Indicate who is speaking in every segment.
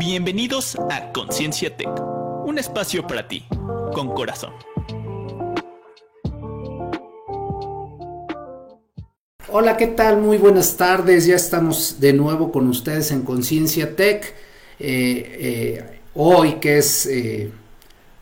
Speaker 1: Bienvenidos a Conciencia Tech, un espacio para ti, con corazón.
Speaker 2: Hola, ¿qué tal? Muy buenas tardes. Ya estamos de nuevo con ustedes en Conciencia Tech. Eh, eh, hoy que es eh,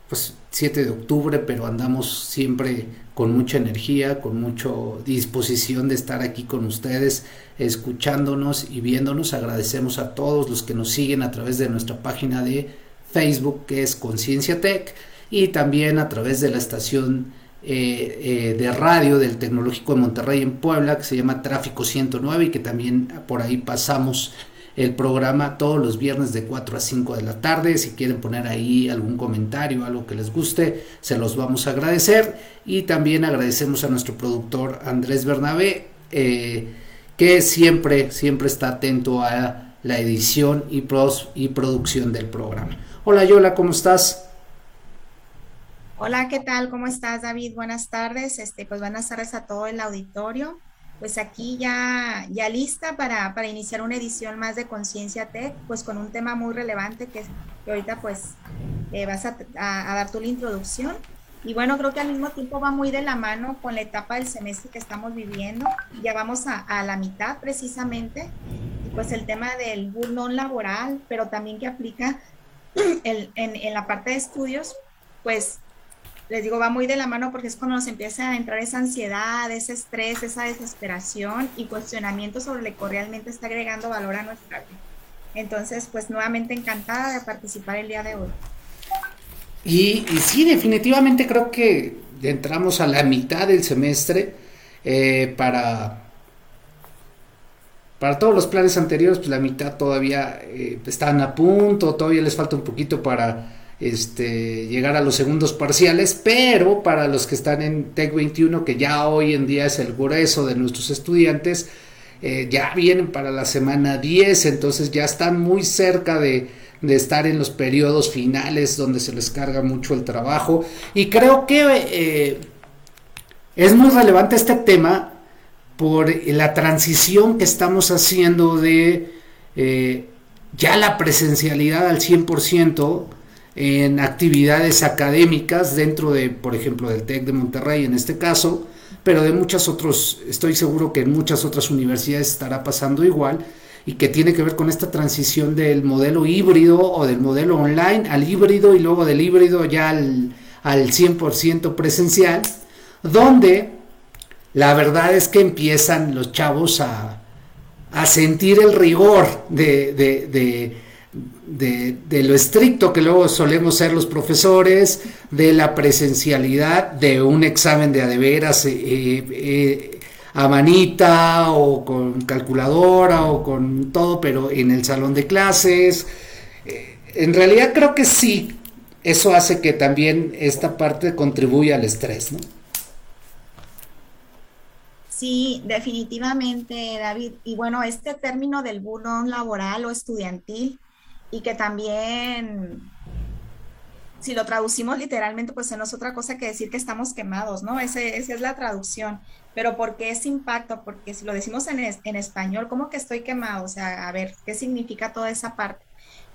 Speaker 2: pues 7 de octubre, pero andamos siempre con mucha energía, con mucha disposición de estar aquí con ustedes, escuchándonos y viéndonos. Agradecemos a todos los que nos siguen a través de nuestra página de Facebook, que es Conciencia Tech, y también a través de la estación eh, eh, de radio del Tecnológico de Monterrey en Puebla, que se llama Tráfico 109 y que también por ahí pasamos el programa todos los viernes de 4 a 5 de la tarde. Si quieren poner ahí algún comentario, algo que les guste, se los vamos a agradecer. Y también agradecemos a nuestro productor Andrés Bernabé, eh, que siempre, siempre está atento a la edición y, pros, y producción del programa. Hola Yola, ¿cómo estás?
Speaker 3: Hola, ¿qué tal? ¿Cómo estás, David? Buenas tardes. Este, pues buenas tardes a todo el auditorio. Pues aquí ya, ya lista para, para iniciar una edición más de Conciencia Tech, pues con un tema muy relevante que, que ahorita pues eh, vas a, a, dar tú la introducción. Y bueno, creo que al mismo tiempo va muy de la mano con la etapa del semestre que estamos viviendo. Ya vamos a, a la mitad precisamente. Y pues el tema del burnout laboral, pero también que aplica el, en, en la parte de estudios, pues les digo, va muy de la mano porque es cuando nos empieza a entrar esa ansiedad, ese estrés, esa desesperación y cuestionamiento sobre lo que realmente está agregando valor a nuestra vida. Entonces, pues nuevamente encantada de participar el día de hoy.
Speaker 2: Y, sí, definitivamente creo que entramos a la mitad del semestre eh, para... Para todos los planes anteriores, pues la mitad todavía eh, están a punto, todavía les falta un poquito para este, llegar a los segundos parciales, pero para los que están en TEC 21, que ya hoy en día es el grueso de nuestros estudiantes, eh, ya vienen para la semana 10, entonces ya están muy cerca de, de, estar en los periodos finales donde se les carga mucho el trabajo. Y creo que eh, es muy relevante este tema por la transición que estamos haciendo de eh, ya la presencialidad al 100%, en actividades académicas dentro de, por ejemplo, del TEC de Monterrey en este caso, pero de muchas otros, estoy seguro que en muchas otras universidades estará pasando igual y que tiene que ver con esta transición del modelo híbrido o del modelo online al híbrido y luego del híbrido ya al, al 100% presencial, donde la verdad es que empiezan los chavos a, a sentir el rigor de, de de, de, lo estricto que luego solemos ser los profesores, de la presencialidad de un examen de adeveras eh, eh, a manita o con calculadora o con todo, pero en el salón de clases. Eh, en realidad creo que sí, eso hace que también esta parte contribuya al estrés, ¿no?
Speaker 3: Sí, definitivamente, David. Y bueno, este término del burnout laboral o estudiantil, y que también, si lo traducimos literalmente, pues no es otra cosa que decir que estamos quemados, ¿no? Ese, esa es la traducción. Pero ¿por qué ese impacto? Porque si lo decimos en, en español, ¿cómo que estoy quemado? O sea, a ver, ¿qué significa toda esa parte?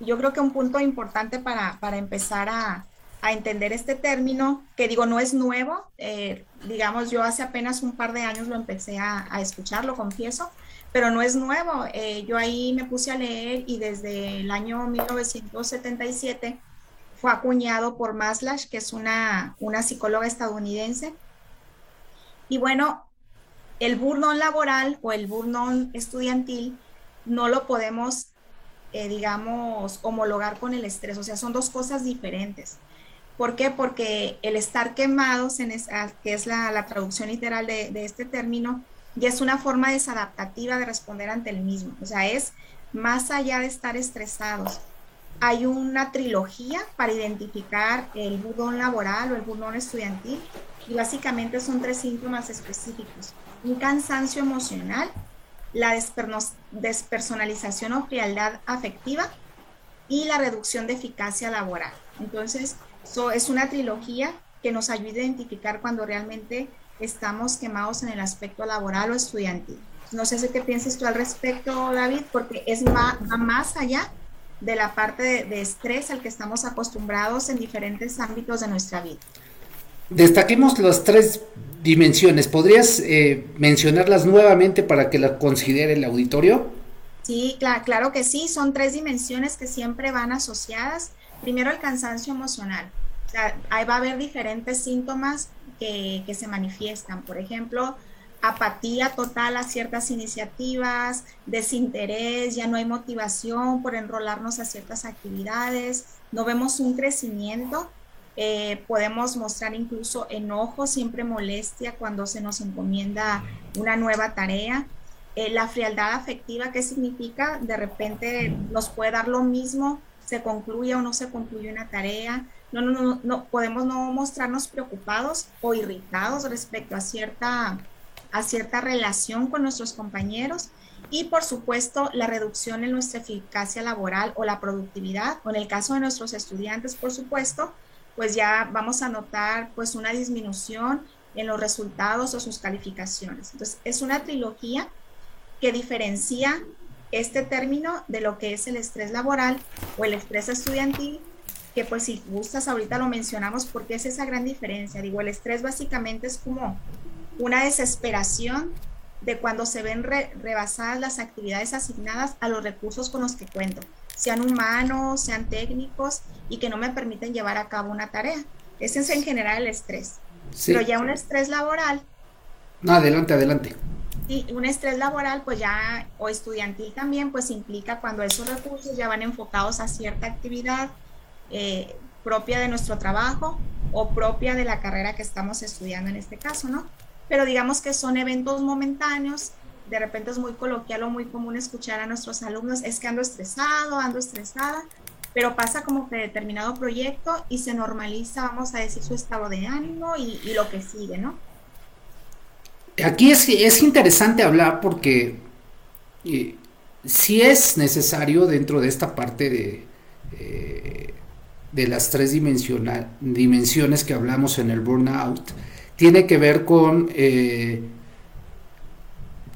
Speaker 3: Yo creo que un punto importante para, para empezar a, a entender este término, que digo, no es nuevo, eh, digamos, yo hace apenas un par de años lo empecé a, a escuchar, lo confieso, pero no es nuevo. Eh, yo ahí me puse a leer y desde el año 1977 fue acuñado por Maslash, que es una, una psicóloga estadounidense. Y bueno, el burnout laboral o el burnout estudiantil no lo podemos, eh, digamos, homologar con el estrés. O sea, son dos cosas diferentes. ¿Por qué? Porque el estar quemados, en que es la, traducción literal de este término, y es una forma desadaptativa de responder ante el mismo. O sea, es más allá de estar estresados. Hay una trilogía para identificar el burdón laboral o el burdón estudiantil y básicamente son tres síntomas específicos. Un cansancio emocional, la despersonalización o frialdad afectiva y la reducción de eficacia laboral. Entonces, eso es una trilogía que nos ayuda a identificar cuando realmente estamos quemados en el aspecto laboral o estudiantil. No sé si qué piensas tú al respecto, David, porque es más, va más allá de la parte de, estrés al que estamos acostumbrados en diferentes ámbitos de nuestra vida.
Speaker 2: Destaquemos las tres dimensiones. ¿Podrías eh, mencionarlas nuevamente para que las considere el auditorio?
Speaker 3: Sí, claro, claro que sí. Son tres dimensiones que siempre van asociadas. Primero, el cansancio emocional. O sea, ahí va a haber diferentes síntomas que, se manifiestan. Por ejemplo, apatía total a ciertas iniciativas, desinterés, ya no hay motivación por enrolarnos a ciertas actividades, no vemos un crecimiento, eh, podemos mostrar incluso enojo, siempre molestia cuando se nos encomienda una nueva tarea. Eh, la frialdad afectiva, ¿qué significa? De repente nos puede dar lo mismo, se concluye o no se concluye una tarea. No, no, no, podemos no mostrarnos preocupados o irritados respecto a cierta a cierta relación con nuestros compañeros y por supuesto la reducción en nuestra eficacia laboral o la productividad. En el caso de nuestros estudiantes por supuesto pues ya vamos a notar pues una disminución en los resultados o sus calificaciones. Entonces es una trilogía que diferencia este término de lo que es el estrés laboral o el estrés estudiantil que pues si gustas ahorita lo mencionamos porque es esa gran diferencia digo el estrés básicamente es como una desesperación de cuando se ven rebasadas las actividades asignadas a los recursos con los que cuento, sean humanos, sean técnicos y que no me permiten llevar a cabo una tarea. Ese es en general el estrés. Pero ya un estrés laboral.
Speaker 2: No, adelante, adelante.
Speaker 3: Sí, un estrés laboral, pues ya, o estudiantil también, pues implica cuando esos recursos ya van enfocados a cierta actividad eh, propia de nuestro trabajo o propia de la carrera que estamos estudiando en este caso, ¿no? pero digamos que son eventos momentáneos. De repente es muy coloquial o muy común escuchar a nuestros alumnos, es que ando estresado, ando estresada, pero pasa como que determinado proyecto y se normaliza, vamos a decir, su estado de ánimo y, lo que sigue, ¿no?
Speaker 2: Aquí es, es interesante hablar porque eh, si es necesario dentro de esta parte de, eh, de las tres dimensiones que hablamos en el burnout, tiene que ver con eh,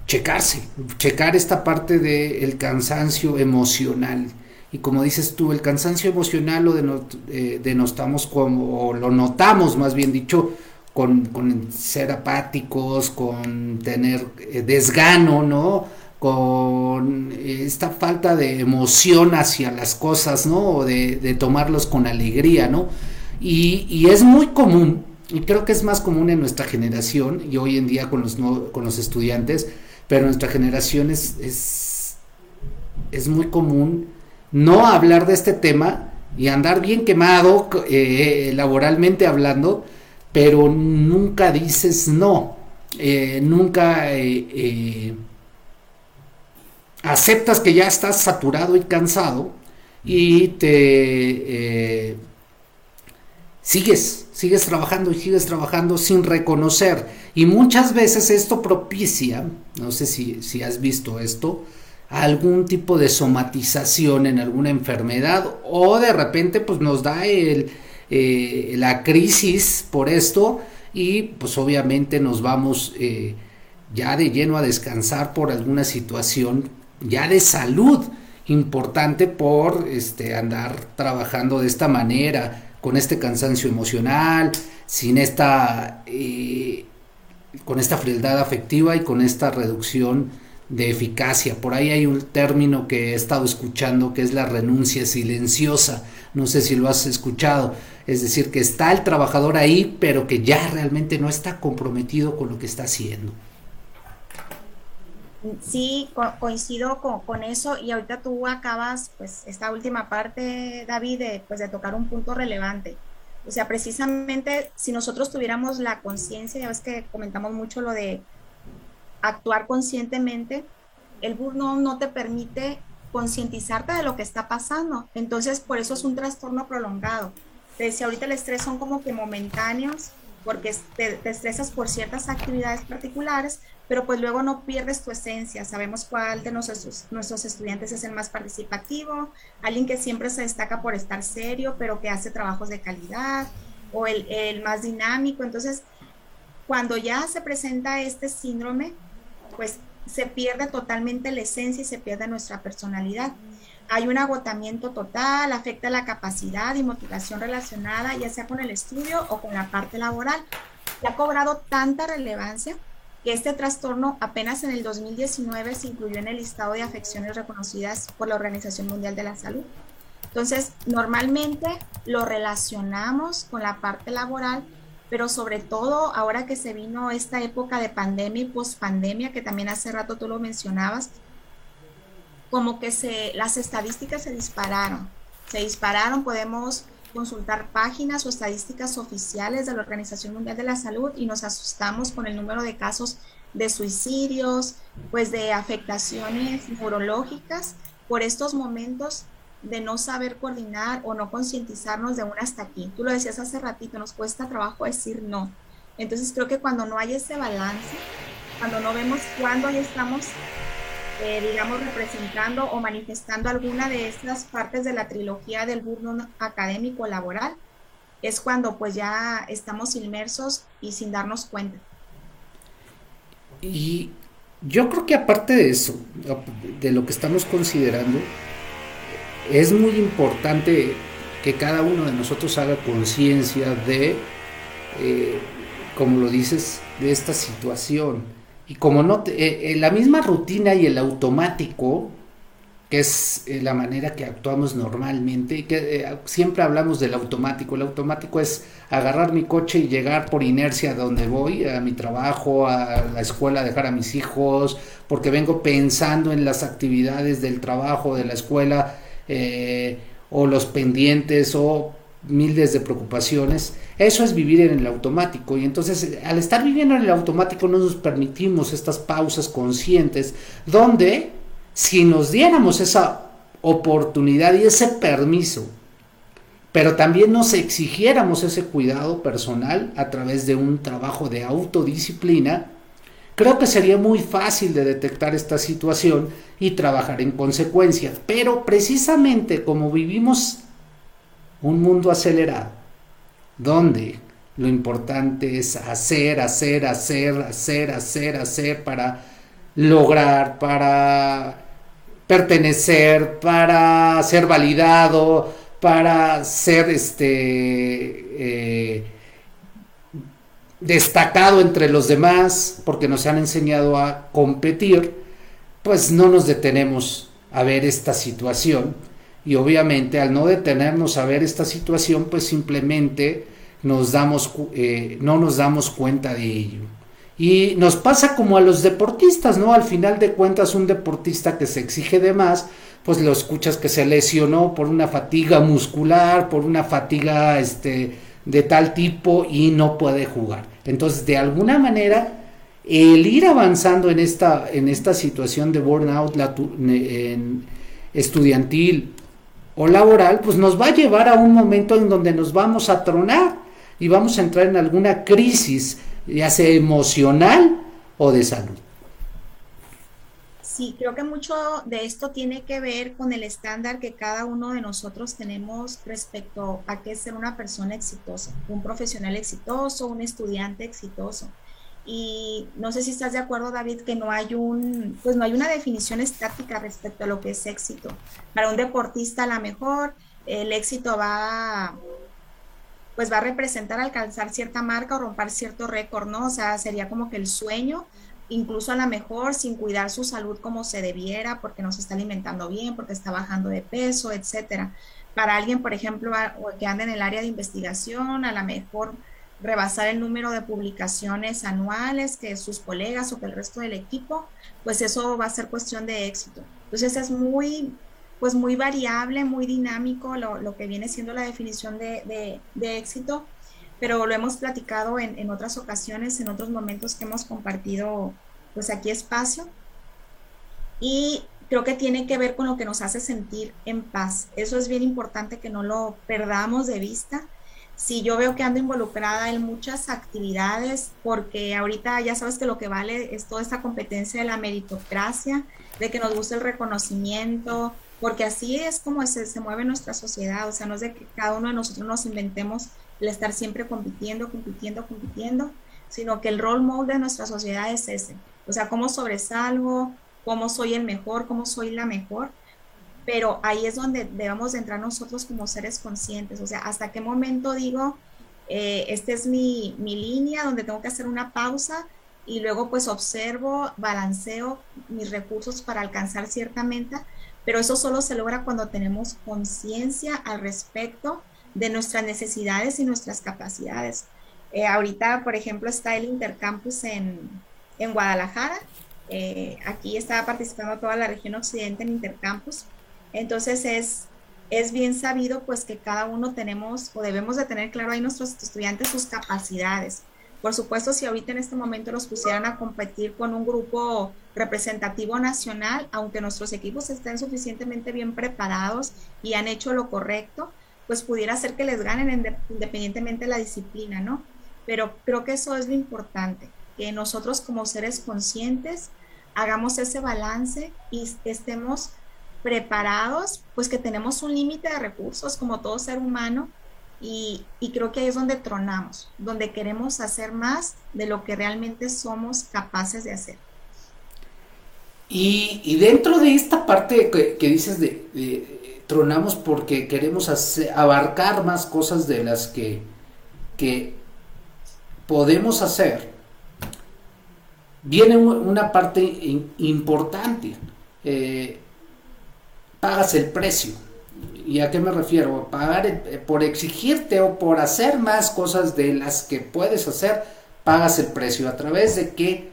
Speaker 2: checarse, checar esta parte del cansancio emocional. Y como dices tú, el cansancio emocional lo eh, denotamos como, o lo notamos más bien dicho, con, ser apáticos, con tener eh, desgano, ¿no? Con esta falta de emoción hacia las cosas, ¿no? O de, tomarlos con alegría, ¿no? Y, es muy común y creo que es más común en nuestra generación y hoy en día con los, estudiantes, pero nuestra generación es, es, muy común no hablar de este tema y andar bien quemado eh, laboralmente hablando, pero nunca dices no, eh, nunca eh, aceptas que ya estás saturado y cansado y te sigues, sigues trabajando y sigues trabajando sin reconocer. Y muchas veces esto propicia, no sé si, si has visto esto, algún tipo de somatización en alguna enfermedad o de repente pues nos da el, eh, la crisis por esto y pues obviamente nos vamos eh, ya de lleno a descansar por alguna situación ya de salud importante por este andar trabajando de esta manera con este cansancio emocional, sin esta, eh, con esta frialdad afectiva y con esta reducción de eficacia. Por ahí hay un término que he estado escuchando que es la renuncia silenciosa. No sé si lo has escuchado. Es decir, que está el trabajador ahí, pero que ya realmente no está comprometido con lo que está haciendo.
Speaker 3: Sí, coincido con, eso y ahorita tú acabas pues esta última parte, David, de, pues, de tocar un punto relevante. O sea, precisamente si nosotros tuviéramos la conciencia, ya ves que comentamos mucho lo de actuar conscientemente, el burnout no te permite concientizarte de lo que está pasando. Entonces, por eso es un trastorno prolongado. Te decía, ahorita el estrés son como que momentáneos, porque te, estresas por ciertas actividades particulares, pero pues luego no pierdes tu esencia. Sabemos cuál de nuestros, nuestros estudiantes es el más participativo, alguien que siempre se destaca por estar serio, pero que hace trabajos de calidad, o el, el más dinámico. Entonces, cuando ya se presenta este síndrome, pues se pierde totalmente la esencia y se pierde nuestra personalidad. hay un agotamiento total, afecta la capacidad y motivación relacionada, ya sea con el estudio o con la parte laboral. Ha cobrado tanta relevancia que este trastorno apenas en el 2019 se incluyó en el listado de afecciones reconocidas por la Organización Mundial de la Salud. Entonces, normalmente lo relacionamos con la parte laboral, pero sobre todo ahora que se vino esta época de pandemia y pospandemia, que también hace rato tú lo mencionabas, como que se, las estadísticas se dispararon. Se dispararon, podemos consultar páginas o estadísticas oficiales de la Organización Mundial de la Salud y nos asustamos con el número de casos de suicidios, pues de afectaciones neurológicas por estos momentos de no saber coordinar o no concientizarnos de un hasta aquí. Tú lo decías hace ratito, nos cuesta trabajo decir no. Entonces creo que cuando no hay ese balance, cuando no vemos cuándo ya estamos eh, digamos, representando o manifestando alguna de estas partes de la trilogía del burno académico laboral, es cuando pues ya estamos inmersos y sin darnos cuenta.
Speaker 2: Y yo creo que aparte de eso, de lo que estamos considerando, es muy importante que cada uno de nosotros haga conciencia de, eh, como lo dices, de esta situación y como no, eh, eh, la misma rutina y el automático, que es eh, la manera que actuamos normalmente, que siempre hablamos del automático. El automático es agarrar mi coche y llegar por inercia a donde voy, a mi trabajo, a la escuela, dejar a mis hijos, porque vengo pensando en las actividades del trabajo, de la escuela, o los pendientes, o miles de preocupaciones. Eso es vivir en el automático y entonces al estar viviendo en el automático no nos permitimos estas pausas conscientes donde si nos diéramos esa oportunidad y ese permiso, pero también nos exigiéramos ese cuidado personal a través de un trabajo de autodisciplina, creo que sería muy fácil de detectar esta situación y trabajar en consecuencia. Pero precisamente como vivimos un mundo acelerado, donde lo importante es hacer, hacer, hacer, hacer, hacer, hacer para lograr, para pertenecer, para ser validado, para ser este eh, destacado entre los demás, porque nos han enseñado a competir, pues no nos detenemos a ver esta situación y obviamente al no detenernos a ver esta situación, pues simplemente nos damos, eh, no nos damos cuenta de ello. Y nos pasa como a los deportistas, ¿no? Al final de cuentas, un deportista que se exige de más, pues lo escuchas que se lesionó por una fatiga muscular, por una fatiga este, de tal tipo y no puede jugar. Entonces, de alguna manera, el ir avanzando en esta, en esta situación de burnout estudiantil o laboral, pues nos va a llevar a un momento en donde nos vamos a tronar y vamos a entrar en alguna crisis, ya sea emocional o de salud.
Speaker 3: Sí, creo que mucho de esto tiene que ver con el estándar que cada uno de nosotros tenemos respecto a qué ser una persona exitosa, un profesional exitoso, un estudiante exitoso. Y no sé si estás de acuerdo, David, que no hay un, pues no hay una definición estática respecto a lo que es éxito. Para un deportista, a lo mejor el éxito va, pues va a representar alcanzar cierta marca o romper cierto récord, ¿no? O sea, sería como que el sueño, incluso a lo mejor sin cuidar su salud como se debiera, porque no se está alimentando bien, porque está bajando de peso, etcétera. Para alguien, por ejemplo, que anda en el área de investigación, a lo mejor rebasar el número de publicaciones anuales que sus colegas o que el resto del equipo, pues eso va a ser cuestión de éxito. Entonces es muy, pues muy variable, muy dinámico lo, que viene siendo la definición de, éxito, pero lo hemos platicado en, en, otras ocasiones, en otros momentos que hemos compartido pues aquí espacio. Y creo que tiene que ver con lo que nos hace sentir en paz. Eso es bien importante que no lo perdamos de vista si yo veo que ando involucrada en muchas actividades, porque ahorita ya sabes que lo que vale es toda esta competencia de la meritocracia, de que nos guste el reconocimiento, porque así es como se, se mueve nuestra sociedad, o sea, no es de que cada uno de nosotros nos inventemos el estar siempre compitiendo, compitiendo, compitiendo, sino que el role model de nuestra sociedad es ese, o sea, cómo sobresalgo, cómo soy el mejor, cómo soy la mejor, pero ahí es donde debemos de entrar nosotros como seres conscientes, o sea, hasta qué momento digo, eh, esta es mi, mi línea donde tengo que hacer una pausa y luego pues observo, balanceo mis recursos para alcanzar cierta meta, pero eso solo se logra cuando tenemos conciencia al respecto de nuestras necesidades y nuestras capacidades. Eh, ahorita, por ejemplo, está el Intercampus en, en Guadalajara. Eh, aquí está participando toda la región occidente en Intercampus. Entonces es, es bien sabido pues que cada uno tenemos o debemos de tener claro ahí nuestros estudiantes sus capacidades. Por supuesto, si ahorita en este momento los pusieran a competir con un grupo representativo nacional, aunque nuestros equipos estén suficientemente bien preparados y han hecho lo correcto, pues pudiera ser que les ganen independientemente de la disciplina, ¿no? Pero creo que eso es lo importante, que nosotros como seres conscientes hagamos ese balance y estemos preparados, pues que tenemos un límite de recursos como todo ser humano y, creo que ahí es donde tronamos, donde queremos hacer más de lo que realmente somos capaces de hacer.
Speaker 2: Y, dentro de esta parte que, dices de, tronamos porque queremos abarcar más cosas de las que, que podemos hacer, viene una parte importante. Eh, pagas el precio ¿Y a qué me refiero? Pagar eh, por exigirte o por hacer más cosas de las que puedes hacer, pagas el precio. ¿A través de qué?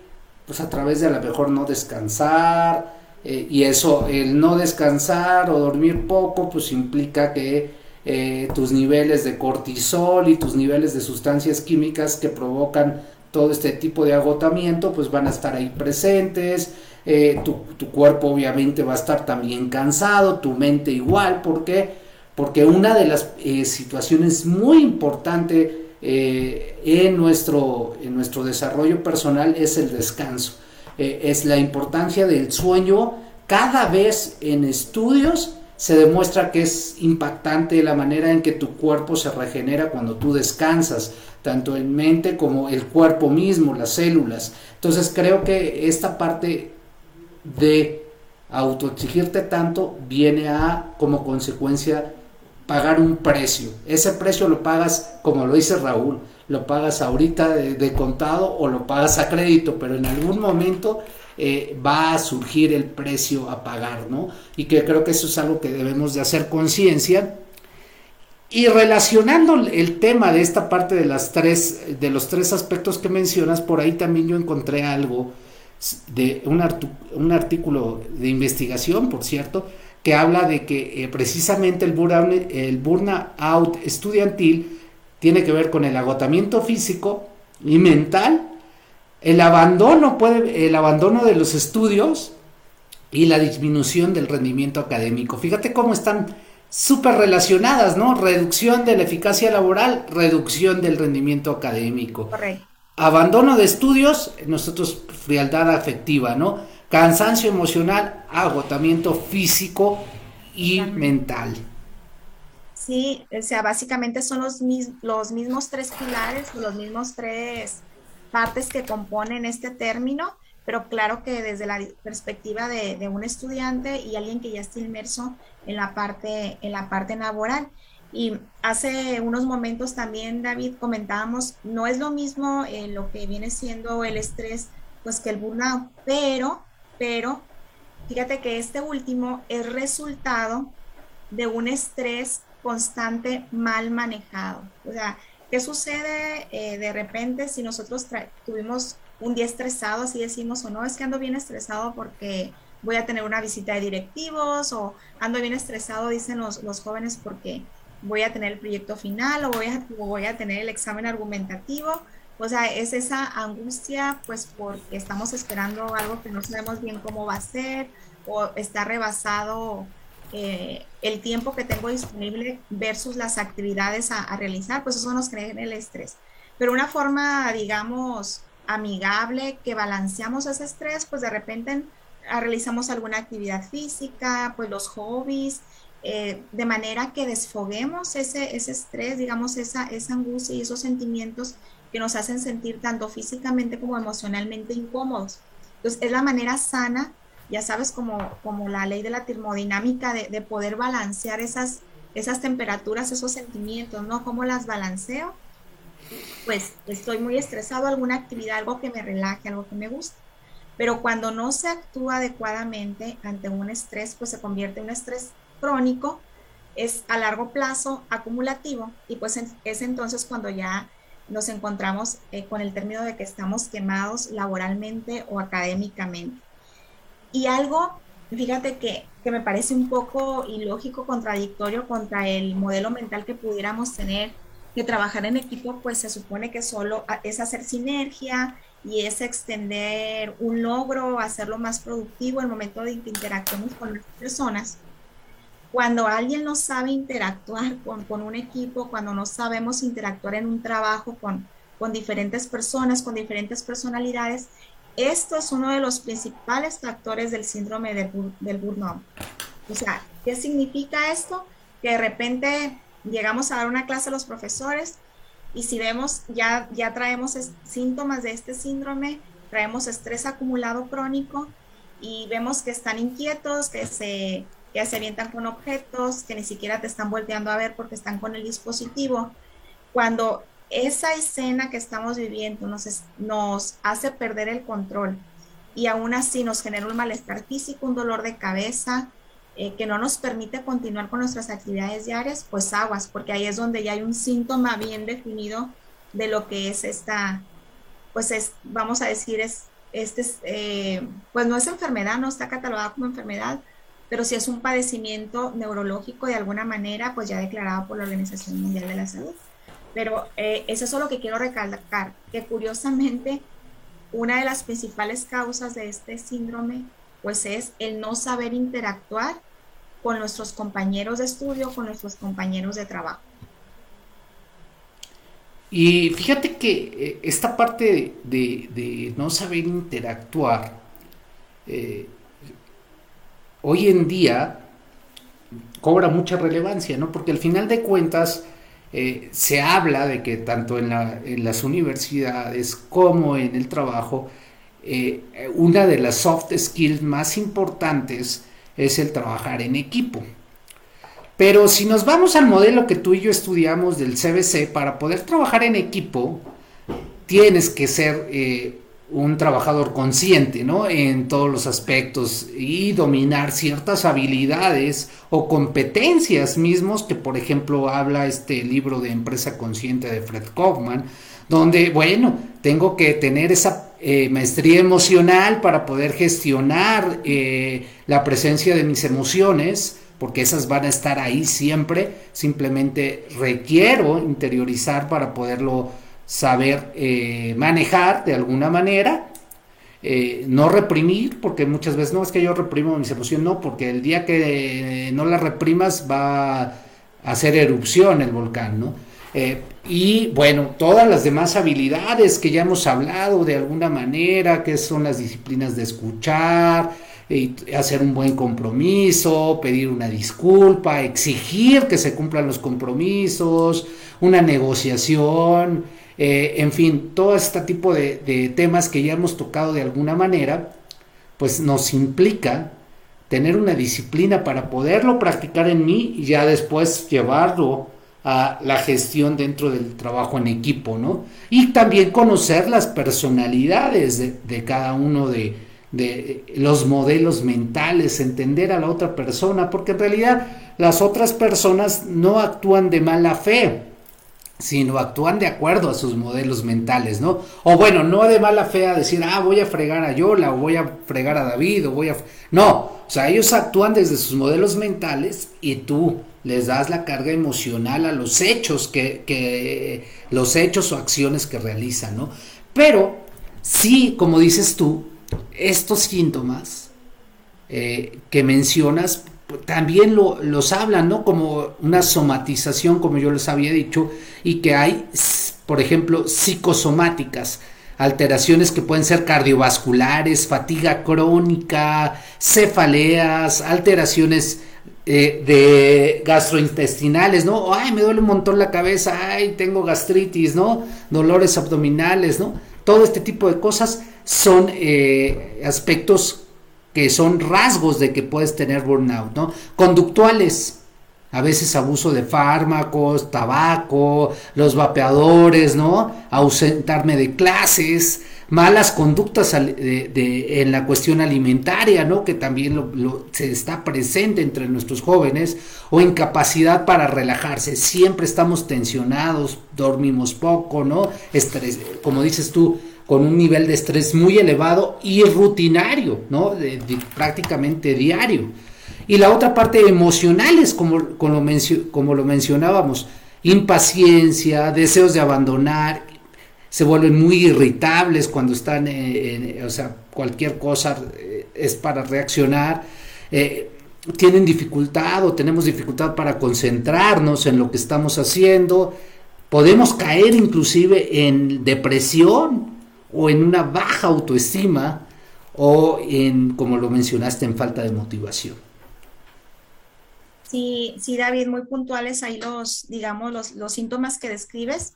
Speaker 2: Pues a través de a lo mejor no descansar. Eh, y eso, el no descansar o dormir poco, pues implica que eh, tus niveles de cortisol y tus niveles de sustancias químicas que provocan todo este tipo de agotamiento, pues van a estar ahí presentes eh, tu, cuerpo obviamente va a estar también cansado, tu mente igual, ¿por qué? Porque una de las eh, situaciones muy importantes eh, en, nuestro, en nuestro desarrollo personal es el descanso, es la importancia del sueño, cada vez en estudios se demuestra que es impactante la manera en que tu cuerpo se regenera cuando tú descansas, tanto en mente como el cuerpo mismo, las células. Entonces creo que esta parte de autoexigirte tanto viene a como consecuencia pagar un precio. Ese precio lo pagas, como lo dice Raúl, lo pagas ahorita de, contado o lo pagas a crédito, pero en algún momento eh, va a surgir el precio a pagar, ¿no? Y que creo que eso es algo que debemos de hacer conciencia. Y relacionando el tema de esta parte de las tres, de los tres aspectos que mencionas, por ahí también yo encontré algo de un, un artículo de investigación, por cierto, que habla de que eh, precisamente el, burnout, estudiantil tiene que ver con el agotamiento físico y mental, el abandono, puede, el abandono de los estudios y la disminución del rendimiento académico. Fíjate cómo están súper relacionadas, ¿no? Reducción de la eficacia laboral, reducción del rendimiento académico.
Speaker 3: Correcto.
Speaker 2: Abandono de estudios, nosotros frialdad afectiva, ¿no? Cansancio emocional, agotamiento físico y mental.
Speaker 3: Sí, o sea, básicamente son los, los mismos tres pilares, los mismos tres partes que componen este término, pero claro que desde la perspectiva de, de, un estudiante y alguien que ya está inmerso en la parte, en la parte laboral. Y hace unos momentos también, David, comentábamos, no es lo mismo eh, lo que viene siendo el estrés, pues que el burnout, pero, pero, fíjate que este último es resultado de un estrés constante mal manejado. O sea, ¿qué sucede eh, de repente si nosotros tuvimos un día estresado, así decimos, o no, es que ando bien estresado porque voy a tener una visita de directivos, o ando bien estresado, dicen los, los jóvenes, porque voy a tener el proyecto final o voy a, voy a tener el examen argumentativo. O sea, es esa angustia, pues porque estamos esperando algo que no sabemos bien cómo va a ser o está rebasado eh, el tiempo que tengo disponible versus las actividades a, realizar, pues eso nos crea el estrés. Pero una forma, digamos, amigable que balanceamos ese estrés, pues de repente realizamos alguna actividad física, pues los hobbies, eh, de manera que desfoguemos ese, ese estrés, digamos, esa, esa angustia y esos sentimientos que nos hacen sentir tanto físicamente como emocionalmente incómodos. Entonces, es la manera sana ya sabes, como, como la ley de la termodinámica, de, de poder balancear esas, esas temperaturas, esos sentimientos, ¿no? ¿Cómo las balanceo? Pues estoy muy estresado, alguna actividad, algo que me relaje, algo que me guste. Pero cuando no se actúa adecuadamente ante un estrés, pues se convierte en un estrés crónico, es a largo plazo acumulativo y pues es entonces cuando ya nos encontramos eh, con el término de que estamos quemados laboralmente o académicamente. Y algo, fíjate que, que me parece un poco ilógico, contradictorio contra el modelo mental que pudiéramos tener, que trabajar en equipo pues se supone que solo es hacer sinergia y es extender un logro, hacerlo más productivo el momento de que interactuemos con las personas cuando alguien no sabe interactuar con, con, un equipo, cuando no sabemos interactuar en un trabajo con, con diferentes personas, con diferentes personalidades, esto es uno de los principales factores del síndrome del burnout. O sea, ¿qué significa esto? Que de repente llegamos a dar una clase a los profesores y si vemos, ya, ya traemos síntomas de este síndrome, traemos estrés acumulado crónico y vemos que están inquietos, que se que se avientan con objetos, que ni siquiera te están volteando a ver porque están con el dispositivo. Cuando esa escena que estamos viviendo nos, nos hace perder el control y aún así nos genera un malestar físico, un dolor de cabeza, eh, que no nos permite continuar con nuestras actividades diarias, pues aguas, porque ahí es donde ya hay un síntoma bien definido de lo que es esta, pues es, vamos a decir, es, este, eh, pues no es enfermedad, no está catalogada como enfermedad, pero si es un padecimiento neurológico de alguna manera, pues ya declarado por la Organización Mundial de la Salud. Pero eh, eso es lo que quiero recalcar, que curiosamente una de las principales causas de este síndrome, pues es el no saber interactuar con nuestros compañeros de estudio, con nuestros compañeros de trabajo.
Speaker 2: Y fíjate que eh, esta parte de, no saber interactuar, eh, hoy en día cobra mucha relevancia, ¿no? Porque al final de cuentas eh, se habla de que tanto en, las universidades como en el trabajo, eh, una de las soft skills más importantes es el trabajar en equipo. Pero si nos vamos al modelo que tú y yo estudiamos del CBC, para poder trabajar en equipo, tienes que ser eh, un trabajador consciente, ¿no? En todos los aspectos y dominar ciertas habilidades o competencias mismos que, por ejemplo, habla este libro de Empresa Consciente de Fred Kaufman, donde, bueno, tengo que tener esa eh, maestría emocional para poder gestionar eh, la presencia de mis emociones, porque esas van a estar ahí siempre, simplemente requiero interiorizar para poderlo saber eh, manejar de alguna manera, eh, no reprimir, porque muchas veces no es que yo reprimo mis emociones, no, porque el día que no las reprimas va a hacer erupción el volcán, ¿no? Eh, y bueno, todas las demás habilidades que ya hemos hablado de alguna manera, que son las disciplinas de escuchar, hacer un buen compromiso, pedir una disculpa, exigir que se cumplan los compromisos, una negociación, eh, en fin, todo este tipo de, temas que ya hemos tocado de alguna manera, pues nos implica tener una disciplina para poderlo practicar en mí y ya después llevarlo a la gestión dentro del trabajo en equipo, ¿no? Y también conocer las personalidades de, cada uno de, de, los modelos mentales, entender a la otra persona, porque en realidad las otras personas no actúan de mala fe, sino actúan de acuerdo a sus modelos mentales, ¿no? O bueno, no de mala fe a decir, ah, voy a fregar a Yola, o voy a fregar a David, o voy a... No, o sea, ellos actúan desde sus modelos mentales y tú les das la carga emocional a los hechos que, que los hechos o acciones que realizan, ¿no? Pero sí, como dices tú, estos síntomas eh, que mencionas también lo, los hablan, ¿no? Como una somatización, como yo les había dicho, y que hay, por ejemplo, psicosomáticas, alteraciones que pueden ser cardiovasculares, fatiga crónica, cefaleas, alteraciones eh, de gastrointestinales, ¿no? Ay, me duele un montón la cabeza, ay, tengo gastritis, ¿no? Dolores abdominales, ¿no? Todo este tipo de cosas son eh, aspectos que son rasgos de que puedes tener burnout, ¿no? Conductuales, a veces abuso de fármacos, tabaco, los vapeadores, ¿no? Ausentarme de clases, malas conductas en la cuestión alimentaria, ¿no? Que también se está presente entre nuestros jóvenes, o incapacidad para relajarse. Siempre estamos tensionados, dormimos poco, ¿no? Como dices tú, con un nivel de estrés muy elevado y rutinario, ¿no? prácticamente diario. Y la otra parte emocionales, como, como, lo, mencionábamos, impaciencia, deseos de abandonar, se vuelven muy irritables cuando están, en, o sea, cualquier cosa eh, es para reaccionar. Eh, tienen dificultad o tenemos dificultad para concentrarnos en lo que estamos haciendo. Podemos caer inclusive en depresión o en una baja autoestima o en, como lo mencionaste, en falta de motivación.
Speaker 3: Sí, sí, David, muy puntuales ahí los, digamos, los, síntomas que describes.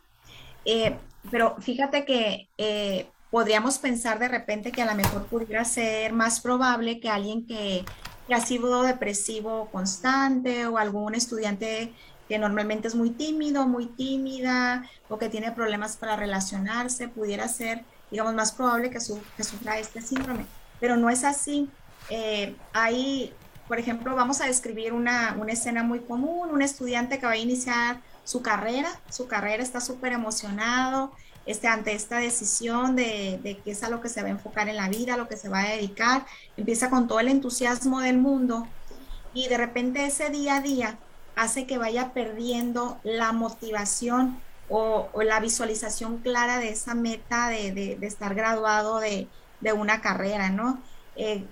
Speaker 3: Eh, pero fíjate que eh, podríamos pensar de repente que a lo mejor pudiera ser más probable que alguien que, que ha sido depresivo constante o algún estudiante que normalmente es muy tímido, muy tímida o que tiene problemas para relacionarse, pudiera ser digamos, más probable que, sufra este síndrome. Pero no es así. Eh, hay, por ejemplo, vamos a describir una, escena muy común, un estudiante que va a iniciar su carrera, su carrera está súper emocionado este, ante esta decisión de, de qué es a lo que se va a enfocar en la vida, a lo que se va a dedicar, empieza con todo el entusiasmo del mundo y de repente ese día a día hace que vaya perdiendo la motivación o, la visualización clara de esa meta de, estar graduado de, una carrera, ¿no? Eh,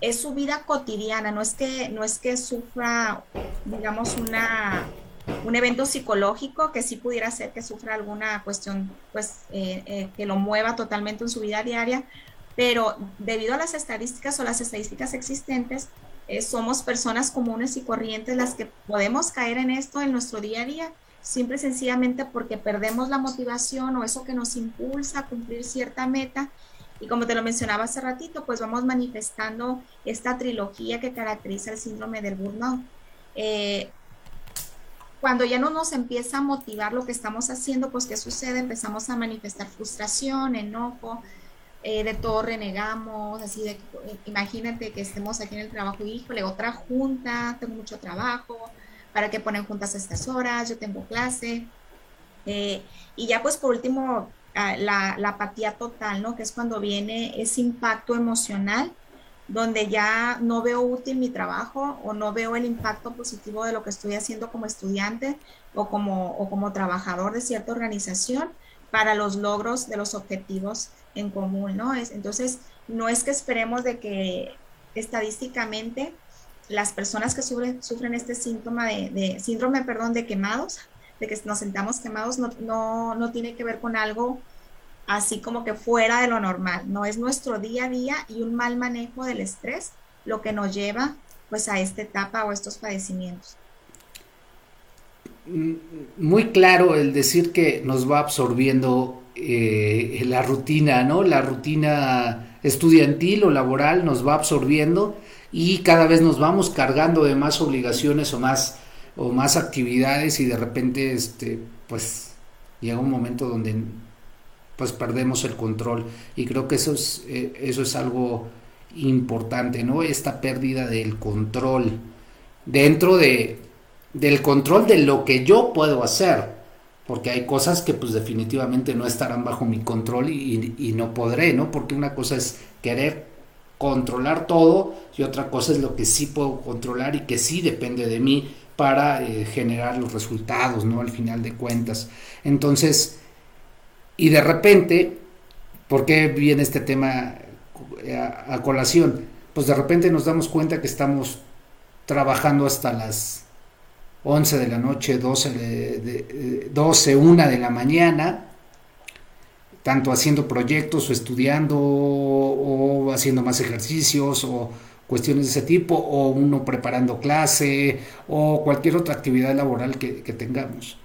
Speaker 3: es su vida cotidiana, no es que, no es que sufra, digamos, una, un evento psicológico que sí pudiera ser que sufra alguna cuestión, pues, eh, eh, que lo mueva totalmente en su vida diaria, pero debido a las estadísticas o las estadísticas existentes, somos personas comunes y corrientes las que podemos caer en esto en nuestro día a día simple sencillamente porque perdemos la motivación o eso que nos impulsa a cumplir cierta meta. Y como te lo mencionaba hace ratito, pues vamos manifestando esta trilogía que caracteriza el síndrome del burnout. Eh, cuando ya no nos empieza a motivar lo que estamos haciendo, pues ¿qué sucede? Empezamos a manifestar frustración, enojo, eh, de todo renegamos, así de, imagínate que estemos aquí en el trabajo, y híjole, otra junta, tengo mucho trabajo, para que ponen juntas estas horas, yo tengo clase. Eh, y ya pues por último, ah, la, la, apatía total, ¿no? Que es cuando viene ese impacto emocional, donde ya no veo útil mi trabajo o no veo el impacto positivo de lo que estoy haciendo como estudiante o como, o como trabajador de cierta organización para los logros de los objetivos en común, ¿no? Es, entonces, no es que esperemos de que estadísticamente las personas que sufren, sufren este síntoma de, síndrome, perdón, de quemados, de que nos sentamos quemados, no, no, no tiene que ver con algo así como que fuera de lo normal, no es nuestro día a día y un mal manejo del estrés lo que nos lleva pues a esta etapa o estos padecimientos.
Speaker 2: Mm, muy claro el decir que nos va absorbiendo eh, la rutina, ¿no? La rutina estudiantil o laboral nos va absorbiendo y cada vez nos vamos cargando de más obligaciones o más o más actividades y de repente este pues llega un momento donde pues perdemos el control. Y creo que eso es eh, eso es algo importante no esta pérdida del control. Dentro de del control de lo que yo puedo hacer porque hay cosas que pues definitivamente no estarán bajo mi control y, y no podré no porque una cosa es querer controlar todo y otra cosa es lo que sí puedo controlar y que sí depende de mí para eh, generar los resultados, ¿no? Al final de cuentas. Entonces, y de repente, ¿por qué viene este tema eh, a, colación? Pues de repente nos damos cuenta que estamos trabajando hasta las 11 de la noche, 12, de, 12 1 de la mañana, tanto haciendo proyectos o estudiando o haciendo más ejercicios o cuestiones de ese tipo o uno preparando clase o cualquier otra actividad laboral que, tengamos.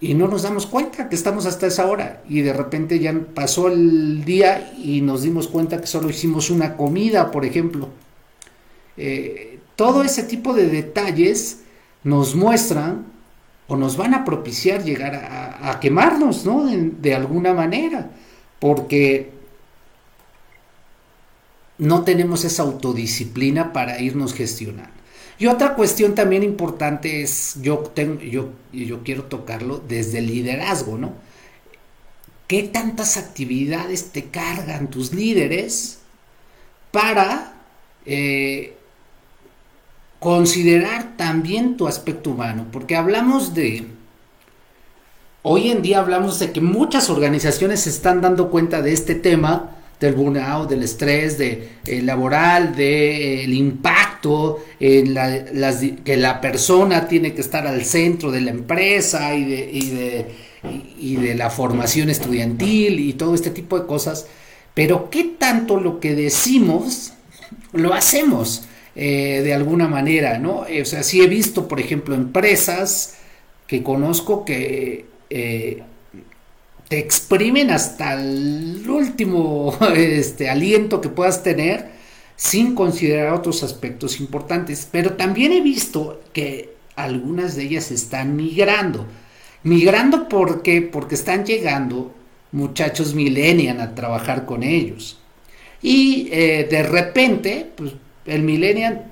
Speaker 2: y no nos damos cuenta que estamos hasta esa hora y de repente ya pasó el día y nos dimos cuenta que solo hicimos una comida, por ejemplo. Eh, todo ese tipo de detalles nos muestran o nos van a propiciar llegar a, quemarnos, ¿no? de alguna manera, porque no tenemos esa autodisciplina para irnos gestionando. Y otra cuestión también importante es, yo, tengo, yo, yo quiero tocarlo desde el liderazgo, ¿no? ¿Qué tantas actividades te cargan tus líderes para eh, considerar también tu aspecto humano? Porque hablamos de, hoy en día hablamos de que muchas organizaciones se están dando cuenta de este tema, del burnout, del estrés de, eh, laboral, del impacto en las, que la persona tiene que estar al centro de la empresa y de, y de la formación estudiantil y todo este tipo de cosas. Pero ¿qué tanto lo que decimos lo hacemos eh, de alguna manera? ¿no? Eh, o sea, sí he visto, por ejemplo, empresas que conozco que te exprimen hasta el último este, aliento que puedas tener sin considerar otros aspectos importantes. Pero también he visto que algunas de ellas están migrando. Migrando porque, porque están llegando muchachos millennial a trabajar con ellos. Y eh, de repente, pues, el millennial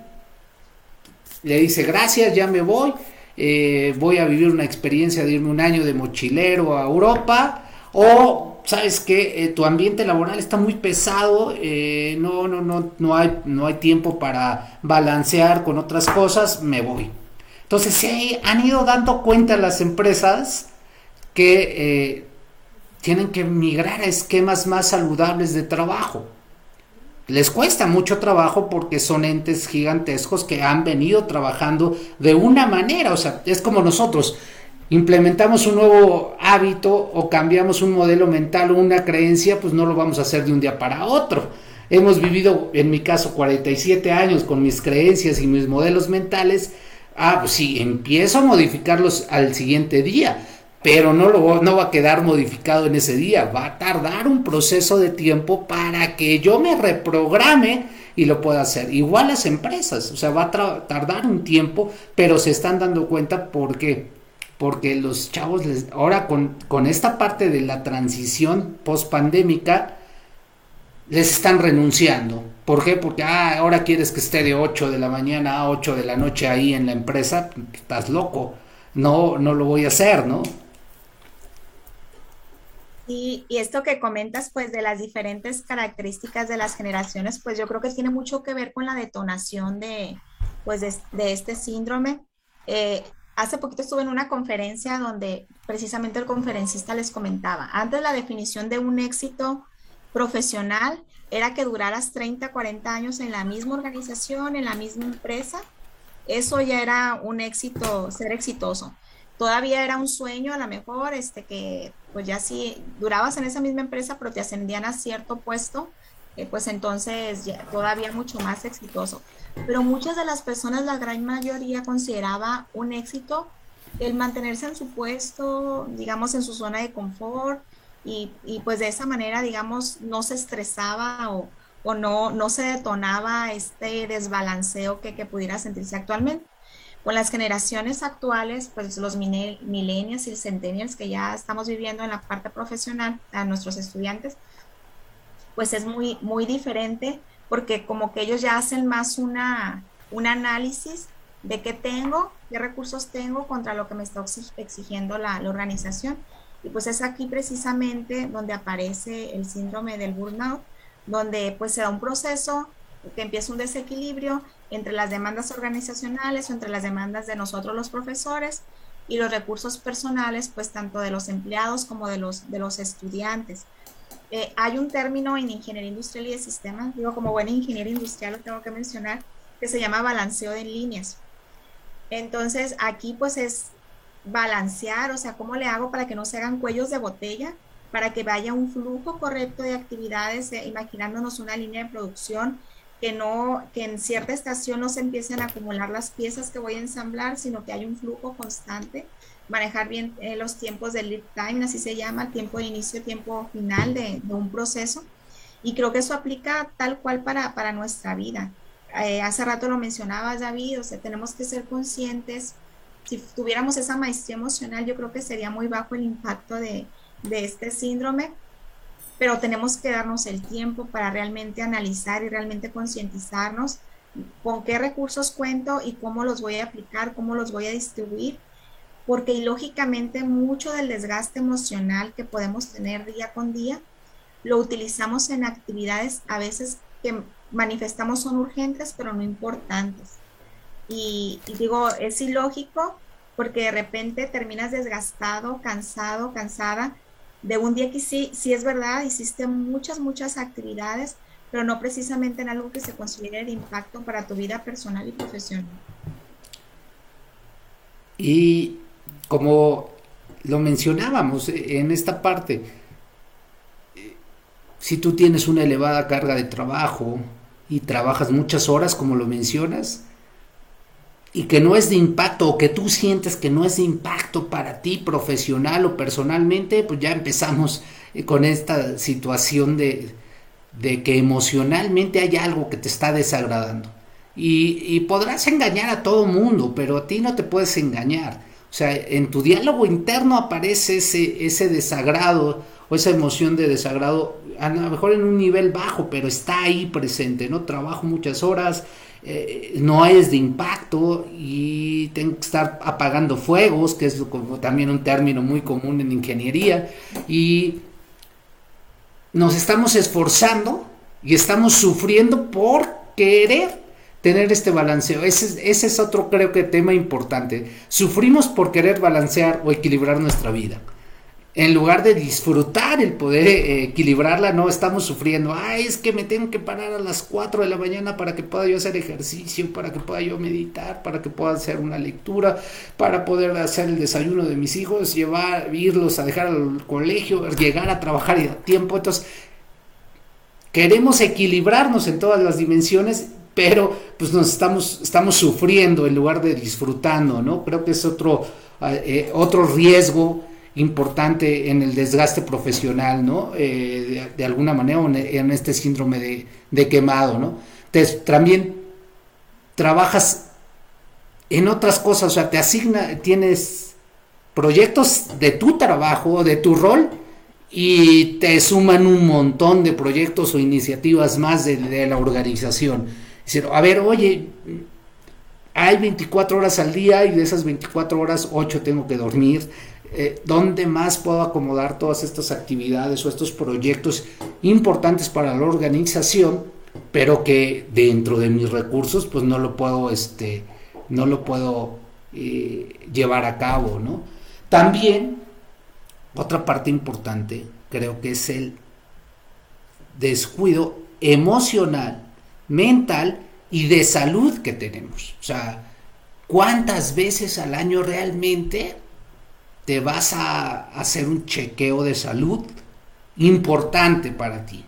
Speaker 2: le dice, gracias, ya me voy, eh, voy a vivir una experiencia de irme un año de mochilero a Europa o sabes que eh, tu ambiente laboral está muy pesado, eh, no, no, no, no hay, no hay tiempo para balancear con otras cosas, me voy. Entonces se han ido dando cuenta las empresas que tienen que migrar a esquemas más saludables de trabajo. Les cuesta mucho trabajo porque son entes gigantescos que han venido trabajando de una manera, o sea, es como nosotros implementamos un nuevo hábito o cambiamos un modelo mental o una creencia, pues no lo vamos a hacer de un día para otro. Hemos vivido, en mi caso, 47 años con mis creencias y mis modelos mentales. Ah, pues sí, empiezo a modificarlos al siguiente día, pero no, lo, no va a quedar modificado en ese día. Va a tardar un proceso de tiempo para que yo me reprograme y lo pueda hacer. Igual las empresas, o sea, va a tardar un tiempo, pero se están dando cuenta porque porque los chavos les, ahora con, con esta parte de la transición post pandémica les están renunciando. ¿Por qué? Porque ah, ahora quieres que esté de 8 de la mañana a 8 de la noche ahí en la empresa, estás loco. No, no lo voy a hacer, ¿no?
Speaker 3: Y, esto que comentas, pues, de las diferentes características de las generaciones, pues yo creo que tiene mucho que ver con la detonación de, pues, de, de este síndrome. Eh, Hace poquito estuve en una conferencia donde precisamente el conferencista les comentaba, antes la definición de un éxito profesional era que duraras 30, 40 años en la misma organización, en la misma empresa. Eso ya era un éxito, ser exitoso. Todavía era un sueño a lo mejor, este que pues ya si durabas en esa misma empresa, pero te ascendían a cierto puesto, eh, pues entonces ya, todavía mucho más exitoso pero muchas de las personas, la gran mayoría, consideraba un éxito el mantenerse en su puesto, digamos, en su zona de confort y, y pues de esa manera, digamos, no se estresaba o, o no, no se detonaba este desbalanceo que, que, pudiera sentirse actualmente. Con las generaciones actuales, pues los millennials y centennials que ya estamos viviendo en la parte profesional, a nuestros estudiantes, pues es muy, muy diferente porque como que ellos ya hacen más una, un análisis de qué tengo, qué recursos tengo contra lo que me está exigiendo la, organización. Y pues es aquí precisamente donde aparece el síndrome del burnout, donde pues se da un proceso que empieza un desequilibrio entre las demandas organizacionales o entre las demandas de nosotros los profesores y los recursos personales, pues tanto de los empleados como de los, de los estudiantes. Eh, hay un término en ingeniería industrial y de sistemas, digo como buena ingeniero industrial lo tengo que mencionar, que se llama balanceo de líneas. Entonces aquí pues es balancear, o sea, ¿cómo le hago para que no se hagan cuellos de botella? Para que vaya un flujo correcto de actividades, eh, imaginándonos una línea de producción que no, que en cierta estación no se empiecen a acumular las piezas que voy a ensamblar, sino que hay un flujo constante manejar bien eh, los tiempos del lead time, así se llama, tiempo de inicio, tiempo final de, un proceso. Y creo que eso aplica tal cual para, para nuestra vida. Eh, hace rato lo mencionabas, David, o sea, tenemos que ser conscientes. Si tuviéramos esa maestría emocional, yo creo que sería muy bajo el impacto de, de este síndrome, pero tenemos que darnos el tiempo para realmente analizar y realmente concientizarnos con qué recursos cuento y cómo los voy a aplicar, cómo los voy a distribuir, porque lógicamente mucho del desgaste emocional que podemos tener día con día lo utilizamos en actividades a veces que manifestamos son urgentes pero no importantes. Y, y digo, es ilógico porque de repente terminas desgastado, cansado, cansada de un día que sí, sí es verdad, hiciste muchas, muchas actividades, pero no precisamente en algo que se considere de impacto para tu vida personal y profesional.
Speaker 2: Y como lo mencionábamos en esta parte, si tú tienes una elevada carga de trabajo y trabajas muchas horas, como lo mencionas, y que no es de impacto o que tú sientes que no es de impacto para ti profesional o personalmente, pues ya empezamos con esta situación de, de que emocionalmente hay algo que te está desagradando. Y, podrás engañar a todo mundo, pero a ti no te puedes engañar. O sea, en tu diálogo interno aparece ese, ese desagrado o esa emoción de desagrado, a lo mejor en un nivel bajo, pero está ahí presente, ¿no? Trabajo muchas horas, eh, no es de impacto y tengo que estar apagando fuegos, que es también un término muy común en ingeniería, y nos estamos esforzando y estamos sufriendo por querer tener este balanceo. Ese, ese es otro creo que tema importante. Sufrimos por querer balancear o equilibrar nuestra vida en lugar de disfrutar el poder eh, equilibrarla, no estamos sufriendo. Ay, es que me tengo que parar a las 4 de la mañana para que pueda yo hacer ejercicio, para que pueda yo meditar, para que pueda hacer una lectura, para poder hacer el desayuno de mis hijos, llevar, irlos a dejar al colegio, llegar a trabajar y a tiempo. Entonces, queremos equilibrarnos en todas las dimensiones, pero pues nos estamos, estamos sufriendo en lugar de disfrutando, ¿no? Creo que es otro, eh, otro riesgo importante en el desgaste profesional, ¿no? Eh, de, alguna manera en este síndrome de, quemado, ¿no? también trabajas en otras cosas, o sea, te asigna, tienes proyectos de tu trabajo, de tu rol, y te suman un montón de proyectos o iniciativas más de, la organización. a ver, oye, hay 24 horas al día y de esas 24 horas, 8 tengo que dormir, eh, dónde más puedo acomodar todas estas actividades o estos proyectos importantes para la organización, pero que dentro de mis recursos pues no lo puedo, este, no lo puedo eh, llevar a cabo, ¿no? También, otra parte importante, creo que es el descuido emocional, mental y de salud que tenemos. O sea, ¿cuántas veces al año realmente te vas a hacer un chequeo de salud importante para ti.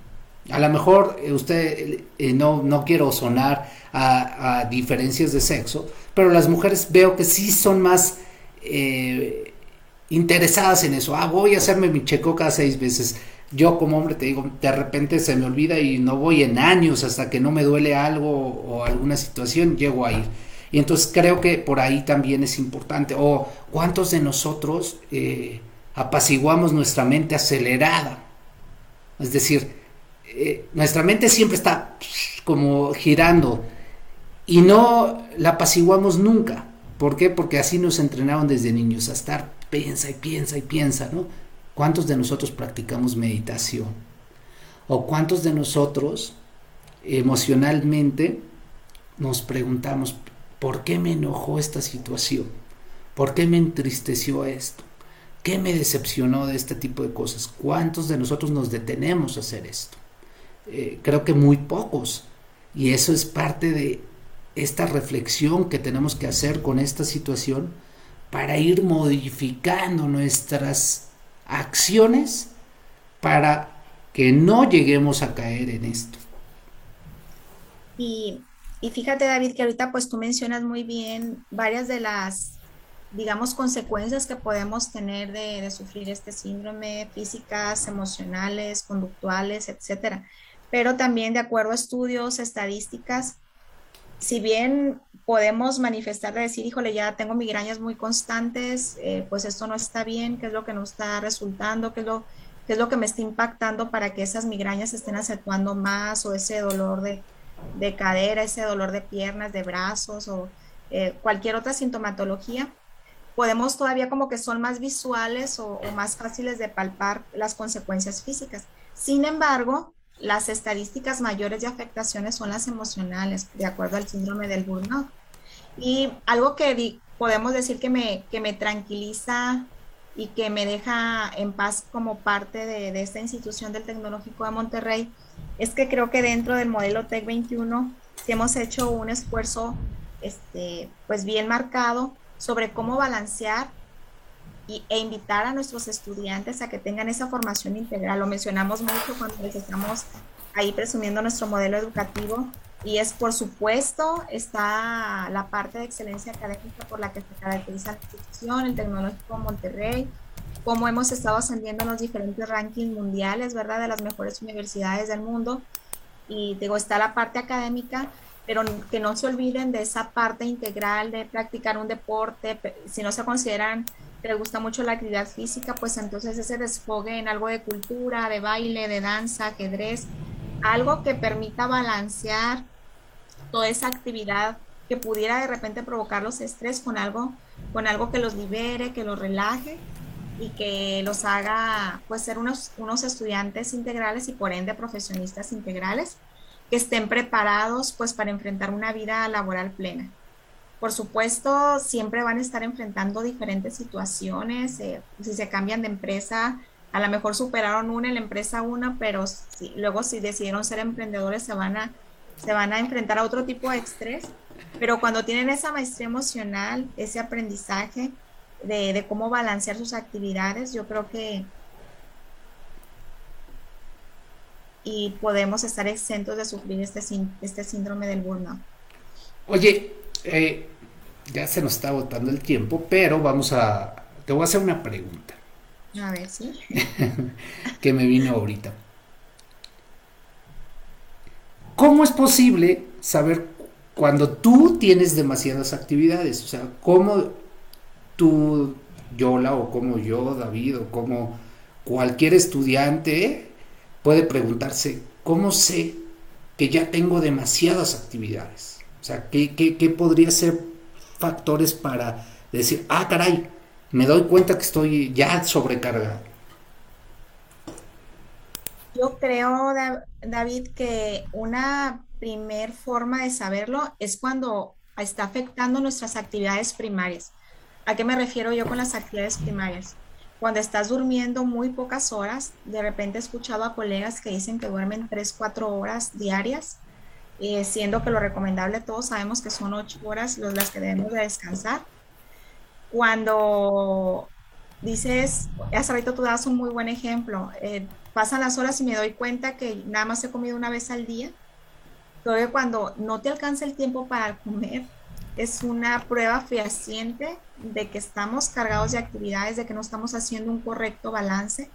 Speaker 2: A lo mejor eh, usted, eh, no, no quiero sonar a, diferencias de sexo, pero las mujeres veo que sí son más eh, interesadas en eso. Ah, voy a hacerme mi chequeo cada seis veces. Yo como hombre te digo, de repente se me olvida y no voy en años hasta que no me duele algo o alguna situación, llego a ir. Y entonces creo que por ahí también es importante. O cuántos de nosotros eh, apaciguamos nuestra mente acelerada. Es decir, eh, nuestra mente siempre está como girando y no la apaciguamos nunca. ¿Por qué? Porque así nos entrenaron desde niños a estar piensa y piensa y piensa, ¿no? ¿Cuántos de nosotros practicamos meditación? ¿O cuántos de nosotros emocionalmente nos preguntamos, ¿Por qué me enojó esta situación? ¿Por qué me entristeció esto? ¿Qué me decepcionó de este tipo de cosas? ¿Cuántos de nosotros nos detenemos a hacer esto? Eh, creo que muy pocos. Y eso es parte de esta reflexión que tenemos que hacer con esta situación para ir modificando nuestras acciones para que no lleguemos a caer en esto.
Speaker 3: Y y fíjate, David, que ahorita pues tú mencionas muy bien varias de las digamos, consecuencias que podemos tener de, sufrir este síndrome, físicas, emocionales, conductuales, etcétera. Pero también, de acuerdo a estudios, estadísticas, si bien podemos manifestar de decir, híjole, ya tengo migrañas muy constantes, eh, pues esto no está bien, qué es lo que nos está resultando, qué es lo, qué es lo que me está impactando para que esas migrañas estén acentuando más o ese dolor de, de cadera, ese dolor de piernas, de brazos o eh, cualquier otra sintomatología, podemos todavía como que son más visuales o, más fáciles de palpar las consecuencias físicas. Sin embargo, las estadísticas mayores de afectaciones son las emocionales, de acuerdo al síndrome del burnout. Y algo que podemos decir que me, que me tranquiliza y que me deja en paz como parte de, de, esta institución del Tecnológico de Monterrey es que creo que dentro del modelo TEC 21 sí hemos hecho un esfuerzo este, pues bien marcado sobre cómo balancear y, e invitar a nuestros estudiantes a que tengan esa formación integral. Lo mencionamos mucho cuando les estamos ahí presumiendo nuestro modelo educativo y es por supuesto está la parte de excelencia académica por la que se caracteriza la institución, el Tecnológico Monterrey, cómo hemos estado ascendiendo en los diferentes rankings mundiales, ¿verdad? De las mejores universidades del mundo. Y digo, está la parte académica, pero que no se olviden de esa parte integral de practicar un deporte, si no se consideran que les gusta mucho la actividad física, pues entonces ese desfogue en algo de cultura, de baile, de danza, ajedrez, algo que permita balancear toda esa actividad que pudiera de repente provocar los estrés con algo, con algo que los libere, que los relaje y que los haga pues ser unos, unos estudiantes integrales y por ende profesionistas integrales que estén preparados pues para enfrentar una vida laboral plena. Por supuesto, siempre van a estar enfrentando diferentes situaciones, eh, si se cambian de empresa, a lo mejor superaron una en la empresa una, pero si, luego si decidieron ser emprendedores se van, a, se van a enfrentar a otro tipo de estrés, pero cuando tienen esa maestría emocional, ese aprendizaje de, de cómo balancear sus actividades, yo creo que y podemos estar exentos de sufrir este, este síndrome del burnout.
Speaker 2: Oye, eh, ya se nos está agotando el tiempo, pero vamos a, te voy a hacer una pregunta.
Speaker 3: A ver, sí.
Speaker 2: que me vino ahorita. ¿Cómo es posible saber cuando tú tienes demasiadas actividades? O sea, ¿cómo tú, Yola, o como yo, David, o como cualquier estudiante puede preguntarse, ¿cómo sé que ya tengo demasiadas actividades? O sea, ¿qué, qué, podría ser factores para decir, ah, caray, me doy cuenta que estoy ya sobrecargado?
Speaker 3: Yo creo, David, que una primer forma de saberlo es cuando está afectando nuestras actividades primarias. ¿A qué me refiero yo con las actividades primarias? Cuando estás durmiendo muy pocas horas, de repente he escuchado a colegas que dicen que duermen 3, 4 horas diarias, eh, siendo que lo recomendable todos sabemos que son 8 horas las que debemos de descansar. Cuando dices, hace rato tú das un muy buen ejemplo, eh, pasan las horas y me doy cuenta que nada más he comido una vez al día, todavía cuando no te alcanza el tiempo para comer, es una prueba fehaciente de que estamos cargados de actividades, de que no estamos haciendo un correcto balance.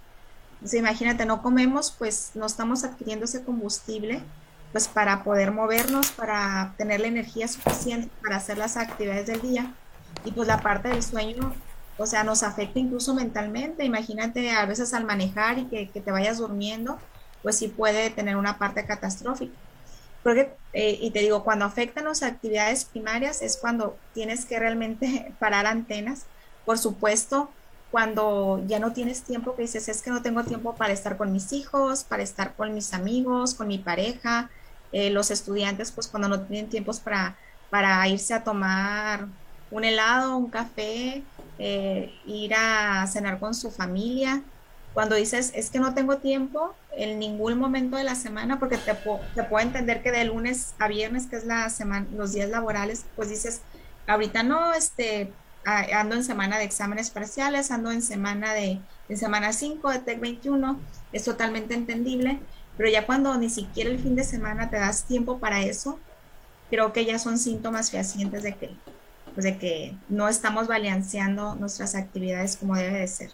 Speaker 3: Imagínate, no comemos, pues no estamos adquiriendo ese combustible, pues para poder movernos, para tener la energía suficiente para hacer las actividades del día. Y pues la parte del sueño, o sea, nos afecta incluso mentalmente. Imagínate a veces al manejar y que, que te vayas durmiendo, pues sí puede tener una parte catastrófica. Porque, eh, y te digo, cuando afectan las actividades primarias es cuando tienes que realmente parar antenas. Por supuesto, cuando ya no tienes tiempo, que dices, es que no tengo tiempo para estar con mis hijos, para estar con mis amigos, con mi pareja, eh, los estudiantes, pues cuando no tienen tiempos para, para irse a tomar un helado, un café, eh, ir a cenar con su familia. Cuando dices, es que no tengo tiempo en ningún momento de la semana, porque te, te puedo entender que de lunes a viernes, que es la semana, los días laborales, pues dices, ahorita no, este, ando en semana de exámenes parciales, ando en semana de, en semana 5 de TEC 21, es totalmente entendible, pero ya cuando ni siquiera el fin de semana te das tiempo para eso, creo que ya son síntomas fehacientes de que pues, de que no estamos balanceando nuestras actividades como debe de ser.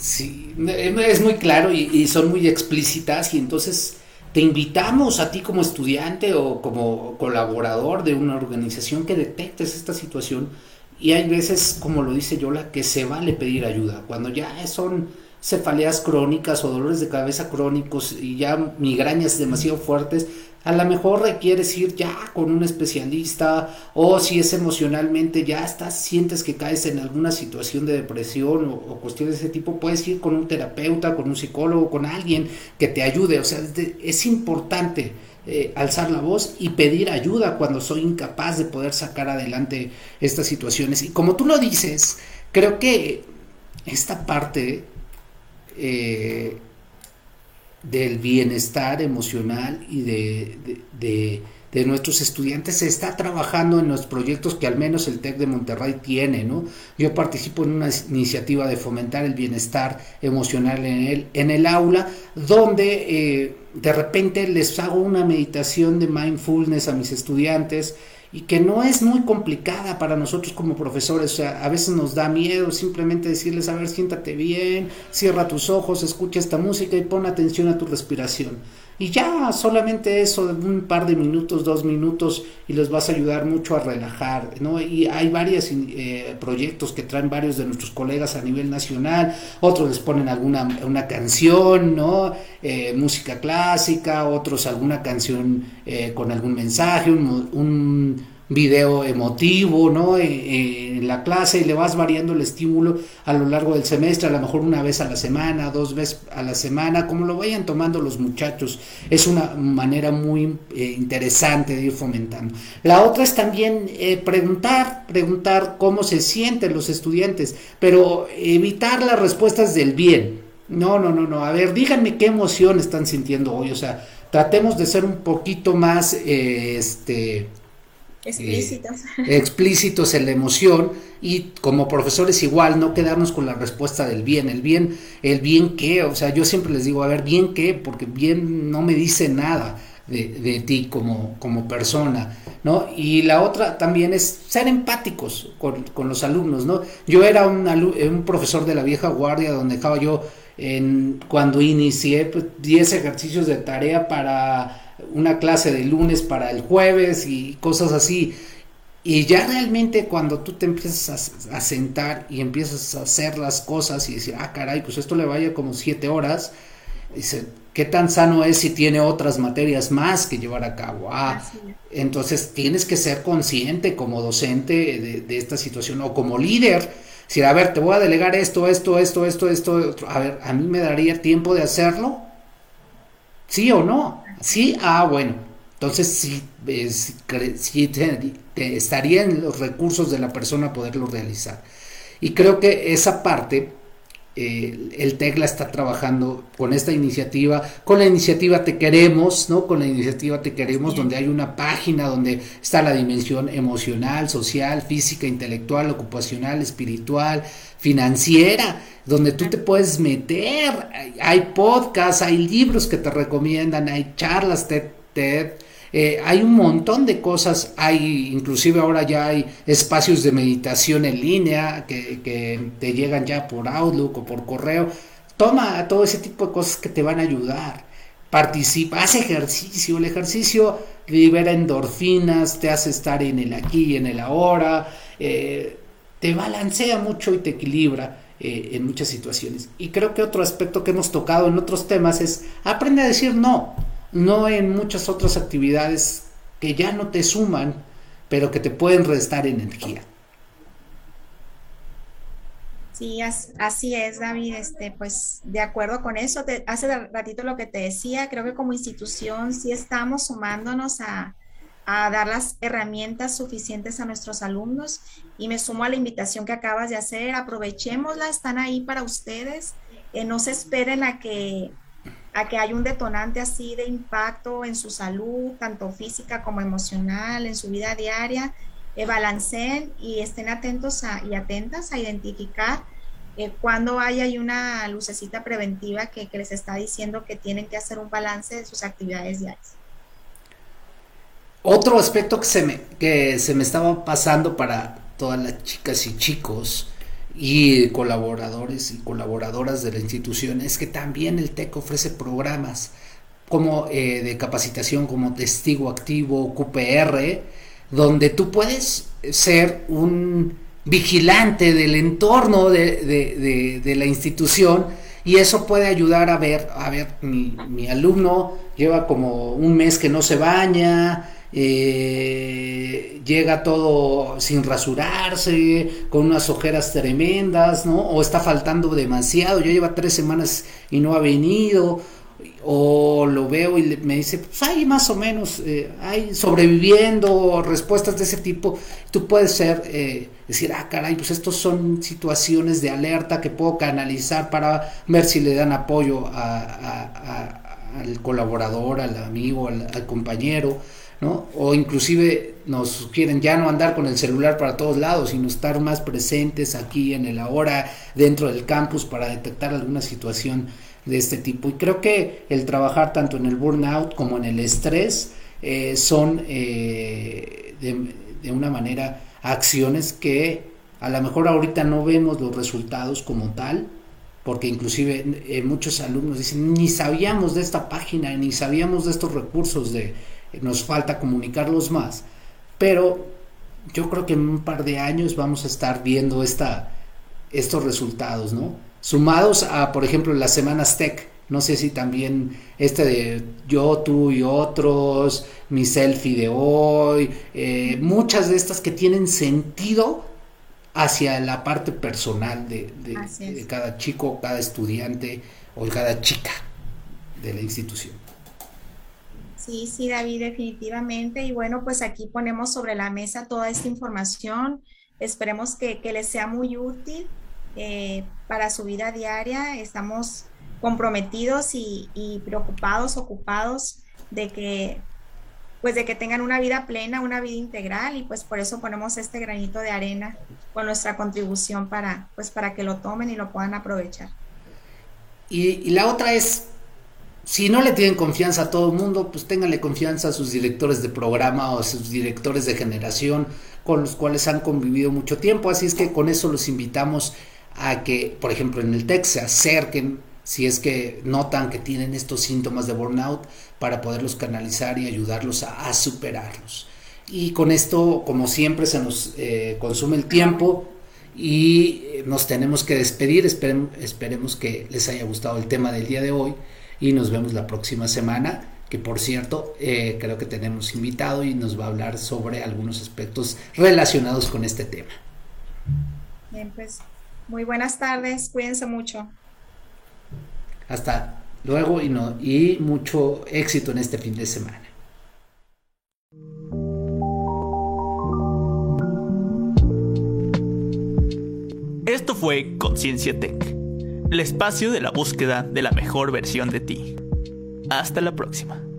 Speaker 2: Sí, es muy claro y, son muy explícitas y entonces te invitamos a ti como estudiante o como colaborador de una organización que detectes esta situación y hay veces, como lo dice Yola, que se vale pedir ayuda. Cuando ya son cefaleas crónicas o dolores de cabeza crónicos y ya migrañas demasiado fuertes, a lo mejor requieres ir ya con un especialista o si es emocionalmente ya estás, sientes que caes en alguna situación de depresión o, cuestiones de ese tipo, puedes ir con un terapeuta, con un psicólogo, con alguien que te ayude. O sea, es, importante eh, alzar la voz y pedir ayuda cuando soy incapaz de poder sacar adelante estas situaciones. Y como tú lo dices, creo que esta parte... Eh, del bienestar emocional y de, nuestros estudiantes se está trabajando en los proyectos que al menos el TEC de Monterrey tiene, ¿no? Yo participo en una iniciativa de fomentar el bienestar emocional en el, en el aula, donde eh, de repente les hago una meditación de mindfulness a mis estudiantes, y que no es muy complicada para nosotros como profesores. O sea, a veces nos da miedo simplemente decirles, a ver, siéntate bien, cierra tus ojos, escucha esta música y pon atención a tu respiración. Y ya solamente eso, un par de minutos, dos minutos, y les vas a ayudar mucho a relajar, ¿no? Y hay varios eh, proyectos que traen varios de nuestros colegas a nivel nacional, otros les ponen alguna una canción, ¿no? Eh, música clásica, otros alguna canción eh, con algún mensaje, un video emotivo, ¿no? Eh, eh, en la clase y le vas variando el estímulo a lo largo del semestre, a lo mejor una vez a la semana, dos veces a la semana, como lo vayan tomando los muchachos. Es una manera muy eh, interesante de ir fomentando. La otra es también preguntar, preguntar cómo se sienten los estudiantes, pero evitar las respuestas del bien. No, no, no, no. A ver, díganme qué emoción están sintiendo hoy. O sea, tratemos de ser un poquito más, este,
Speaker 3: Explícitos.
Speaker 2: Eh, explícitos en la emoción y como profesores igual no quedarnos con la respuesta del bien, el bien, el bien qué, o sea, yo siempre les digo, a ver, bien qué, porque bien no me dice nada de, ti como, como persona, ¿no? Y la otra también es ser empáticos con, los alumnos, ¿no? Yo era un, un profesor de la vieja guardia donde dejaba yo en, cuando inicié pues, 10 ejercicios de tarea para una clase de lunes para el jueves y cosas así. Y ya realmente cuando tú te empiezas a, sentar y empiezas a hacer las cosas y decir, ah, caray, pues esto le vaya como siete horas, dice, ¿qué tan sano es si tiene otras materias más que llevar a cabo? Ah, entonces tienes que ser consciente como docente de, de, esta situación o como líder. Si, a ver, te voy a delegar esto, esto, esto, esto, esto, a ver, ¿a mí me daría tiempo de hacerlo? ¿Sí o no? Sí, ah, bueno. Entonces sí, estaría en los recursos de la persona poderlo realizar. Y creo que esa parte, eh, el TECLA está trabajando con esta iniciativa, con la iniciativa Te Queremos, ¿no? Con la iniciativa Te Queremos, donde hay una página donde está la dimensión emocional, social, física, intelectual, ocupacional, espiritual, financiera donde tú te puedes meter. Hay podcasts, hay libros que te recomiendan, hay charlas TED, TED eh, hay un montón de cosas, hay inclusive ahora ya hay espacios de meditación en línea que, te llegan ya por Outlook o por correo. Toma todo ese tipo de cosas que te van a ayudar. Participa, haz ejercicio. El ejercicio libera endorfinas, te hace estar en el aquí y en el ahora, eh, te balancea mucho y te equilibra. Eh, en muchas situaciones. Y creo que otro aspecto que hemos tocado en otros temas es aprende a decir no, no en muchas otras actividades que ya no te suman, pero que te pueden restar energía.
Speaker 3: Sí, así es, David. Este, pues de acuerdo con eso, hace ratito lo que te decía, creo que como institución sí estamos sumándonos a, a dar las herramientas suficientes a nuestros alumnos y me sumo a la invitación que acabas de hacer, aprovechémosla, están ahí para ustedes, eh, no se esperen a que, a que haya un detonante así de impacto en su salud, tanto física como emocional, en su vida diaria, eh, balanceen y estén atentos y atentas a identificar eh, cuando hay, hay una lucecita preventiva que, que les está diciendo que tienen que hacer un balance de sus actividades diarias.
Speaker 2: Otro aspecto que se me, que se me estaba pasando para todas las chicas y chicos y colaboradores y colaboradoras de la institución es que también el TEC ofrece programas como eh, de capacitación como testigo activo, QPR, donde tú puedes ser un vigilante del entorno de, la institución y eso puede ayudar a ver, a ver, mi alumno lleva como un mes que no se baña, eh, llega todo sin rasurarse, con unas ojeras tremendas, ¿no? O está faltando demasiado, yo lleva tres semanas y no ha venido, o lo veo y me dice, pues hay más o menos, eh, hay sobreviviendo, respuestas de ese tipo, tú puedes ser, eh, decir, ah, caray, pues estos son situaciones de alerta que puedo canalizar para ver si le dan apoyo al colaborador, al amigo, al compañero, ¿no? O inclusive nos sugieren ya no andar con el celular para todos lados, sino estar más presentes aquí en el ahora dentro del campus para detectar alguna situación de este tipo. Y creo que el trabajar tanto en el burnout como en el estrés eh, son eh, de, una manera acciones que a lo mejor ahorita no vemos los resultados como tal, porque inclusive eh, muchos alumnos dicen, ni sabíamos de esta página, ni sabíamos de estos recursos de nos falta comunicarlos más, pero yo creo que en un par de años vamos a estar viendo esta, estos resultados, ¿no? Sumados a, por ejemplo, las semanas tech, no sé si también este de yo, tú y otros, mi selfie de hoy, eh, muchas de estas que tienen sentido hacia la parte personal de, de cada chico, cada estudiante o cada chica de la institución.
Speaker 3: Sí, sí, David, definitivamente. Y bueno, pues aquí ponemos sobre la mesa toda esta información. Esperemos que, les sea muy útil eh, para su vida diaria. Estamos comprometidos y, preocupados, ocupados de que pues de que tengan una vida plena, una vida integral y pues por eso ponemos este granito de arena con nuestra contribución para pues para que lo tomen y lo puedan aprovechar.
Speaker 2: Y la otra es si no le tienen confianza a todo el mundo, pues ténganle confianza a sus directores de programa o a sus directores de generación con los cuales han convivido mucho tiempo. Así es que con eso los invitamos a que, por ejemplo, en el TEC se acerquen si es que notan que tienen estos síntomas de burnout para poderlos canalizar y ayudarlos a, superarlos. Y con esto, como siempre, se nos eh, consume el tiempo y eh, nos tenemos que despedir. esperemos que les haya gustado el tema del día de hoy y nos vemos la próxima semana que por cierto eh, creo que tenemos invitado y nos va a hablar sobre algunos aspectos relacionados con este tema.
Speaker 3: Bien, pues muy buenas tardes, cuídense mucho.
Speaker 2: Hasta luego y, no, y mucho éxito en este fin de semana.
Speaker 1: Esto fue Conciencia Tech el espacio de la búsqueda de la mejor versión de ti. Hasta la próxima.